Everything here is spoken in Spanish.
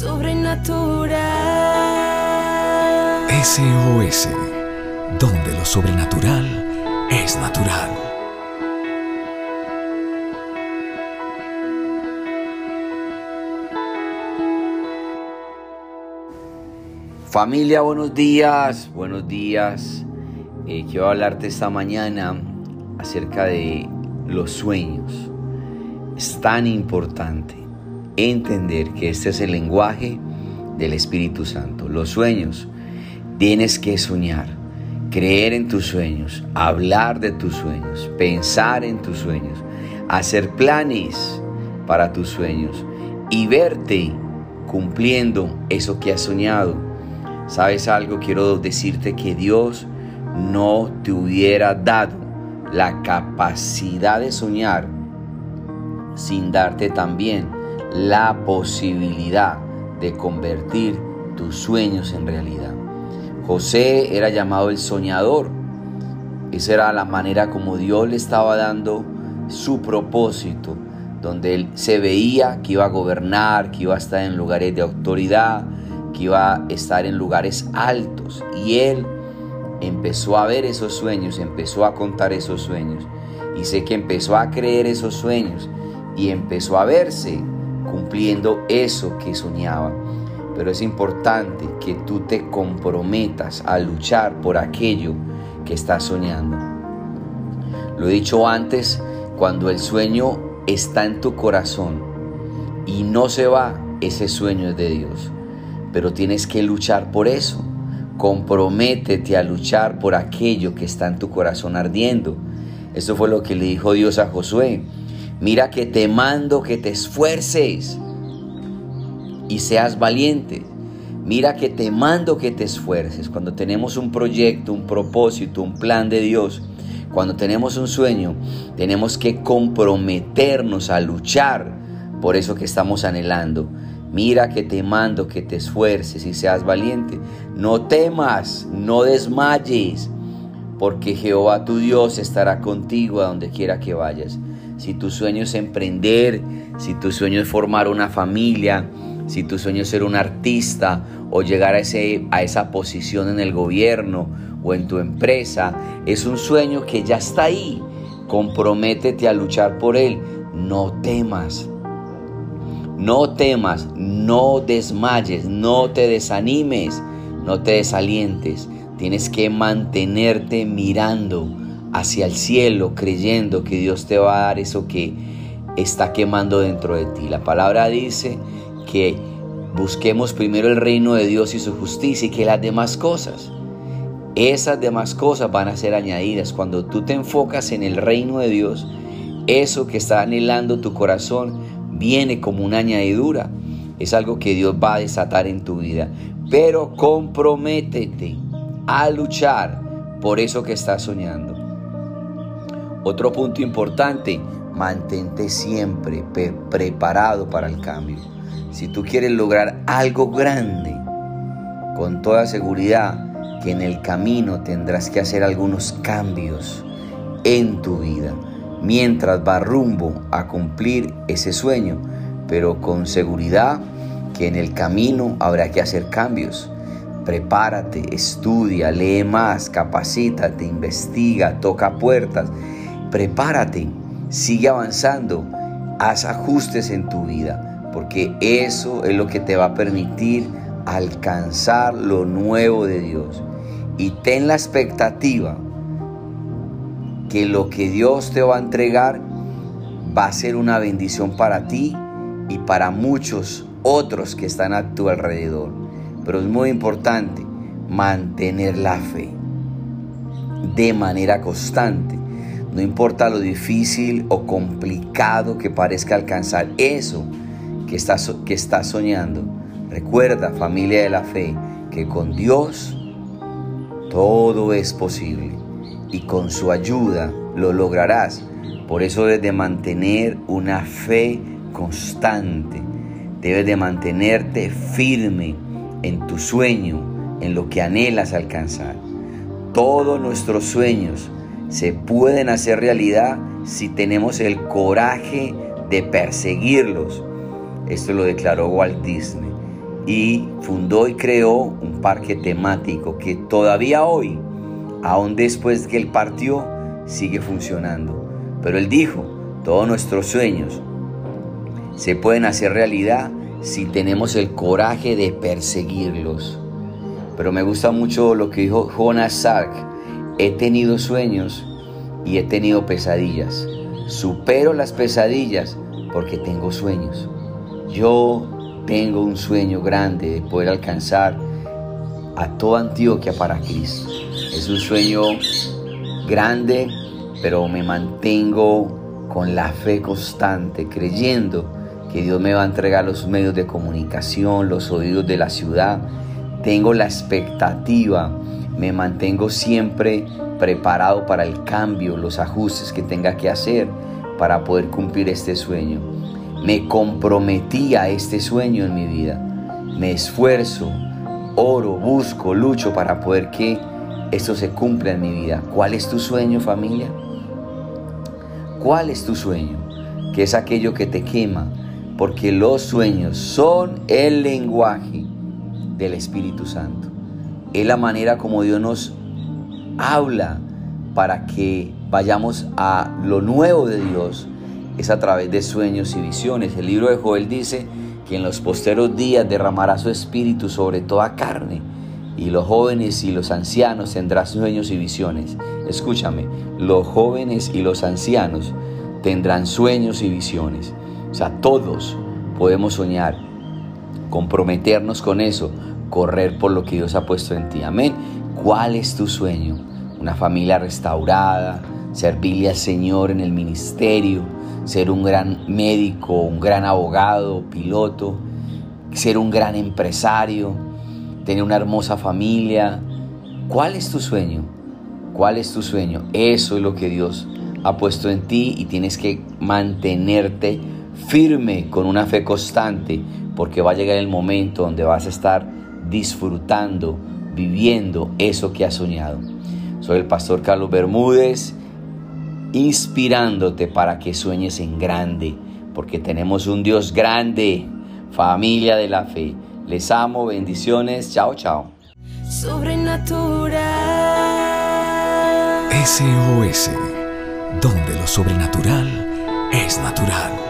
sobrenatural. SOS, donde lo sobrenatural es natural. Familia, buenos días, buenos días. Eh, quiero hablarte esta mañana acerca de los sueños. Es tan importante entender que este es el lenguaje del Espíritu Santo. Los sueños, tienes que soñar, creer en tus sueños, hablar de tus sueños, pensar en tus sueños, hacer planes para tus sueños y verte cumpliendo eso que has soñado ¿Sabes algo? Quiero decirte que Dios no te hubiera dado la capacidad de soñar sin darte también la posibilidad de convertir tus sueños en realidad. José era llamado el soñador. Esa era la manera como Dios le estaba dando su propósito, donde él se veía que iba a gobernar, que iba a estar en lugares de autoridad, que iba a estar en lugares altos. Y él empezó a ver esos sueños, empezó a contar esos sueños. Y sé que empezó a creer esos sueños y empezó a verse cumpliendo eso que soñaba. Pero es importante que tú te comprometas a luchar por aquello que estás soñando. Lo he dicho antes, cuando el sueño está en tu corazón y no se va, ese sueño es de Dios pero tienes que luchar por eso. Comprométete a luchar por aquello que está en tu corazón ardiendo. Eso fue lo que le dijo Dios a Josué. Mira que te mando que te esfuerces y seas valiente. Mira que te mando que te esfuerces. Cuando tenemos un proyecto, un propósito, un plan de Dios, cuando tenemos un sueño, tenemos que comprometernos a luchar por eso que estamos anhelando. Mira que te mando que te esfuerces y seas valiente. No temas, no desmayes, porque Jehová tu Dios estará contigo a donde quiera que vayas. Si tu sueño es emprender, si tu sueño es formar una familia, si tu sueño es ser un artista o llegar a, ese, a esa posición en el gobierno o en tu empresa, es un sueño que ya está ahí. Comprométete a luchar por él. No temas, no temas, no desmayes, no te desanimes, no te desalientes. Tienes que mantenerte mirando hacia el cielo, creyendo que Dios te va a dar eso que está quemando dentro de ti. La palabra dice que busquemos primero el reino de Dios y su justicia y que las demás cosas, esas demás cosas van a ser añadidas. Cuando tú te enfocas en el reino de Dios, eso que está anhelando tu corazón viene como una añadidura. Es algo que Dios va a desatar en tu vida. Pero comprométete a luchar por eso que estás soñando. Otro punto importante, mantente siempre preparado para el cambio. Si tú quieres lograr algo grande, con toda seguridad que en el camino tendrás que hacer algunos cambios en tu vida mientras va rumbo a cumplir ese sueño, pero con seguridad que en el camino habrá que hacer cambios. Prepárate, estudia, lee más, capacítate, investiga, toca puertas. Prepárate, sigue avanzando, haz ajustes en tu vida, porque eso es lo que te va a permitir alcanzar lo nuevo de Dios. Y ten la expectativa que lo que Dios te va a entregar va a ser una bendición para ti y para muchos otros que están a tu alrededor. Pero es muy importante mantener la fe de manera constante. No importa lo difícil o complicado que parezca alcanzar eso que estás, que estás soñando. Recuerda, familia de la fe, que con Dios todo es posible y con su ayuda lo lograrás. Por eso debes de mantener una fe constante. Debes de mantenerte firme en tu sueño, en lo que anhelas alcanzar. Todos nuestros sueños se pueden hacer realidad si tenemos el coraje de perseguirlos. Esto lo declaró Walt Disney. y fundó y creó un parque temático que todavía hoy, aún después que él partió, sigue funcionando. Pero él dijo, todos nuestros sueños se pueden hacer realidad si tenemos el coraje de perseguirlos. Pero me gusta mucho lo que dijo Jonas Salk. He tenido sueños y he tenido pesadillas. Supero las pesadillas porque tengo sueños. Yo tengo un sueño grande de poder alcanzar a toda Antioquia para Cristo. Es un sueño grande, pero me mantengo con la fe constante, creyendo que Dios me va a entregar los medios de comunicación, los oídos de la ciudad. Tengo la expectativa, me mantengo siempre preparado para el cambio, los ajustes que tenga que hacer para poder cumplir este sueño. Me comprometí a este sueño en mi vida. Me esfuerzo, oro, busco, lucho para poder que esto se cumpla en mi vida. ¿Cuál es tu sueño familia? ¿Cuál es tu sueño? Que es aquello que te quema, porque los sueños son el lenguaje del Espíritu Santo. Es la manera como Dios nos habla para que vayamos a lo nuevo de Dios, es a través de sueños y visiones. El libro de Joel dice que en los posteros días derramará su espíritu sobre toda carne y los jóvenes y los ancianos tendrán sueños y visiones. Escúchame, los jóvenes y los ancianos tendrán sueños y visiones. O sea, todos podemos soñar, comprometernos con eso, correr por lo que Dios ha puesto en ti. Amén. ¿Cuál es tu sueño? Una familia restaurada, servirle al Señor en el ministerio, ser un gran médico, un gran abogado, piloto, ser un gran empresario, tener una hermosa familia. ¿Cuál es tu sueño? ¿Cuál es tu sueño? Eso es lo que Dios ha puesto en ti y tienes que mantenerte firme con una fe constante porque va a llegar el momento donde vas a estar disfrutando, viviendo eso que has soñado. Soy el pastor Carlos Bermúdez inspirándote para que sueñes en grande, porque tenemos un Dios grande, familia de la fe. Les amo, bendiciones, chao, chao. Sobrenatural. SOS, donde lo sobrenatural es natural.